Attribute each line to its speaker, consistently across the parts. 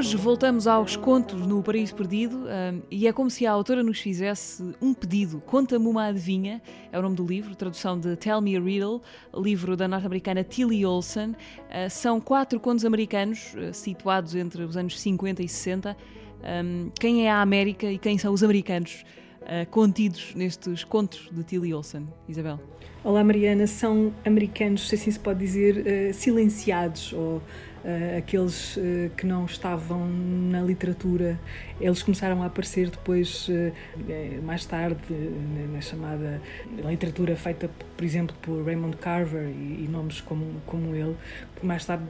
Speaker 1: Hoje voltamos aos contos no Paraíso Perdido um, e é como se a autora nos fizesse um pedido. Conta-me uma adivinha, é o nome do livro, tradução de Tell Me a Riddle, livro da norte-americana Tilly Olson. Uh, são quatro contos americanos uh, situados entre os anos 50 e 60. Um, quem é a América e quem são os americanos uh, contidos nestes contos de Tilly Olson? Isabel.
Speaker 2: Olá, Mariana. São americanos, se assim se pode dizer, silenciados ou Uh, aqueles uh, que não estavam na literatura, eles começaram a aparecer depois, uh, mais tarde, na chamada literatura feita, por exemplo, por Raymond Carver e, e, nomes como, como ele, que mais tarde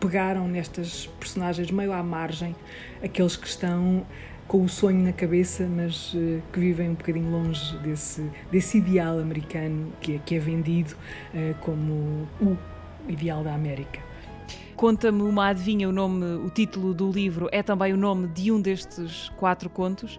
Speaker 2: pegaram nestas personagens meio à margem, aqueles que estão com o sonho na cabeça, mas que vivem um bocadinho longe desse, desse ideal americano que é, que é vendido como o ideal da América.
Speaker 1: Conta-me uma adivinha, o nome, o título do livro é também o nome de um destes quatro contos,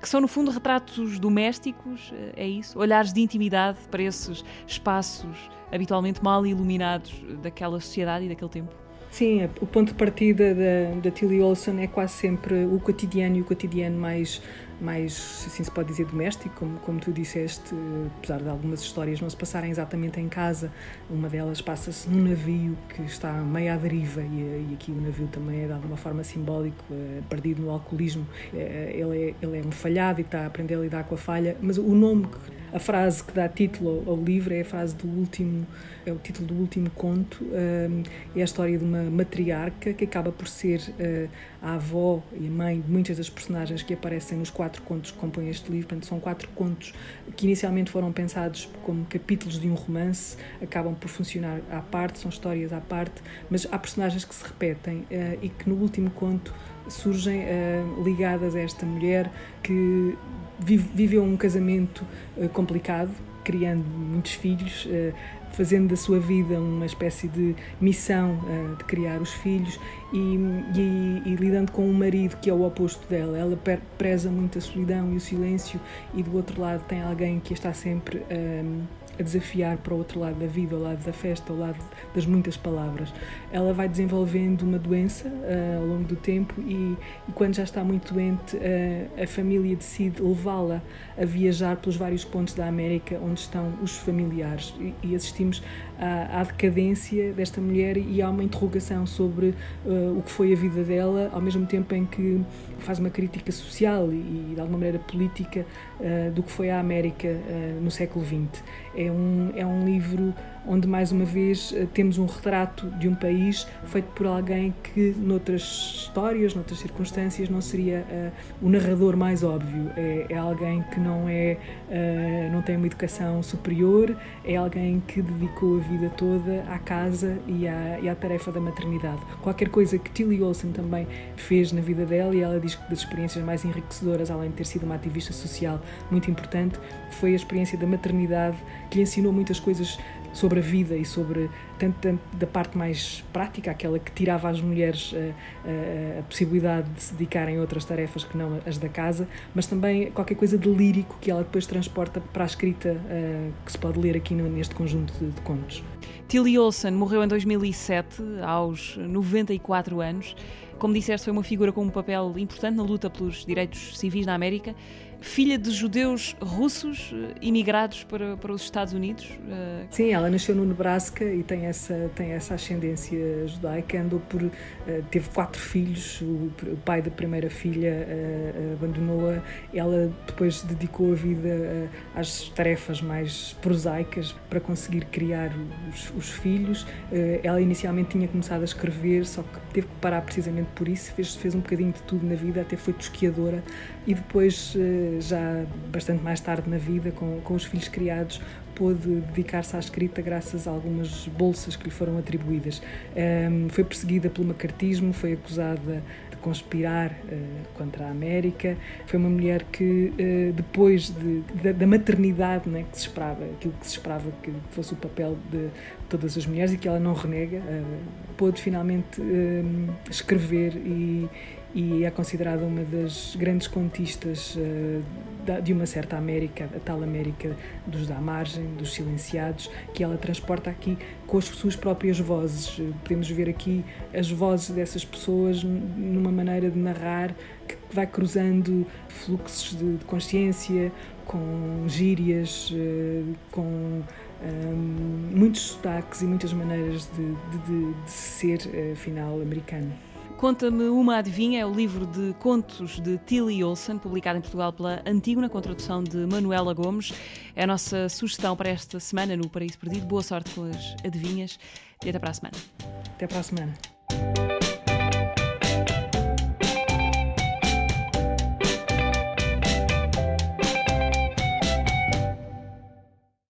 Speaker 1: que são no fundo retratos domésticos, é isso? Olhares de intimidade para esses espaços habitualmente mal iluminados daquela sociedade e daquele tempo.
Speaker 2: Sim, o ponto de partida da, da Tilly Olson é quase sempre o cotidiano e o cotidiano mais, mais assim se pode dizer, doméstico, como, como tu disseste, apesar de algumas histórias não se passarem exatamente em casa, uma delas passa-se num navio que está meio à deriva e, e, aqui o navio também é de alguma forma simbólico, é, perdido no alcoolismo, é, ele, é, ele é um falhado e está a aprender a lidar com a falha, mas o nome que a frase que dá título ao, livro é a frase do último, é o título do último conto, um, é a história de uma matriarca que acaba por ser uh, a avó e a mãe de muitas das personagens que aparecem nos quatro contos que compõem este livro. Portanto, são quatro contos que inicialmente foram pensados como capítulos de um romance, acabam por funcionar à parte, são histórias à parte, mas há personagens que se repetem uh, e que no último conto surgem uh, ligadas a esta mulher que viveu um casamento uh, complicado, criando muitos filhos, uh, fazendo da sua vida uma espécie de missão de criar os filhos e, e, e, lidando com um marido que é o oposto dela. Ela preza muito a solidão e o silêncio, e do outro lado tem alguém que está sempre a desafiar para o outro lado da vida, ao lado da festa, ao lado das muitas palavras. Ela vai desenvolvendo uma doença uh, ao longo do tempo e, e, quando já está muito doente, uh, a família decide levá-la a viajar pelos vários pontos da América onde estão os familiares e, e assistimos à, à, decadência desta mulher e há uma interrogação sobre uh, o que foi a vida dela, ao mesmo tempo em que faz uma crítica social e, de alguma maneira política do que foi a América no século XX. É um, é um livro onde, mais uma vez, eh, temos um retrato de um país feito por alguém que, noutras histórias, noutras circunstâncias, não seria uh, o narrador mais óbvio. É, é alguém que não, é, uh, não tem uma educação superior, é alguém que dedicou a vida toda à casa e à, e à tarefa da maternidade. Qualquer coisa que Tilly Olsen também fez na vida dela, e ela diz que das experiências mais enriquecedoras, além de ter sido uma ativista social muito importante, foi a experiência da maternidade, que lhe ensinou muitas coisas sobre a vida e sobre tanto da parte mais prática, aquela que tirava às mulheres a, eh, a, eh, a, possibilidade de se dedicarem a outras tarefas que não as da casa, mas também qualquer coisa de lírico que ela depois transporta para a escrita uh, que se pode ler aqui no, neste conjunto de, de contos.
Speaker 1: Tilly Olsen morreu em 2007, aos 94 anos. Como disseste, foi uma figura com um papel importante na luta pelos direitos civis na América filha de judeus russos eh, imigrados para, para os Estados Unidos.
Speaker 2: Eh, Sim, ela nasceu no Nebraska e tem essa, tem essa ascendência judaica. Andou por, eh, teve quatro filhos. O, pai da primeira filha abandonou-a. Ela depois dedicou a vida às tarefas mais prosaicas para conseguir criar os, os filhos. Ela inicialmente tinha começado a escrever, só que teve que parar precisamente por isso. Fez, fez um bocadinho de tudo na vida, até foi tosquiadora e depois já bastante mais tarde na vida, com, com os filhos criados, pôde dedicar-se à escrita graças a algumas bolsas que lhe foram atribuídas. Um, foi perseguida pelo macartismo, foi acusada de conspirar uh, contra a América. Foi uma mulher que, uh, depois de, de, da maternidade né, que se esperava, aquilo que se esperava que fosse o papel de todas as mulheres e que ela não renega, uh, pôde finalmente escrever e e é considerada uma das grandes contistas uh, de uma certa América, a tal América dos da margem, dos silenciados, que ela transporta aqui com as suas próprias vozes. Podemos ver aqui as vozes dessas pessoas numa maneira de narrar que vai cruzando fluxos de, consciência, com gírias, uh, com um, eh, muitos sotaques e muitas maneiras de, de, de ser, afinal, americano.
Speaker 1: Conta-me uma adivinha é o livro de contos de Tilly Olsen, publicado em Portugal pela Antígona, com tradução de Manuela Gomes. É a nossa sugestão para esta semana no Paraíso Perdido. Boa sorte com as adivinhas e até para a semana.
Speaker 2: Até para a semana.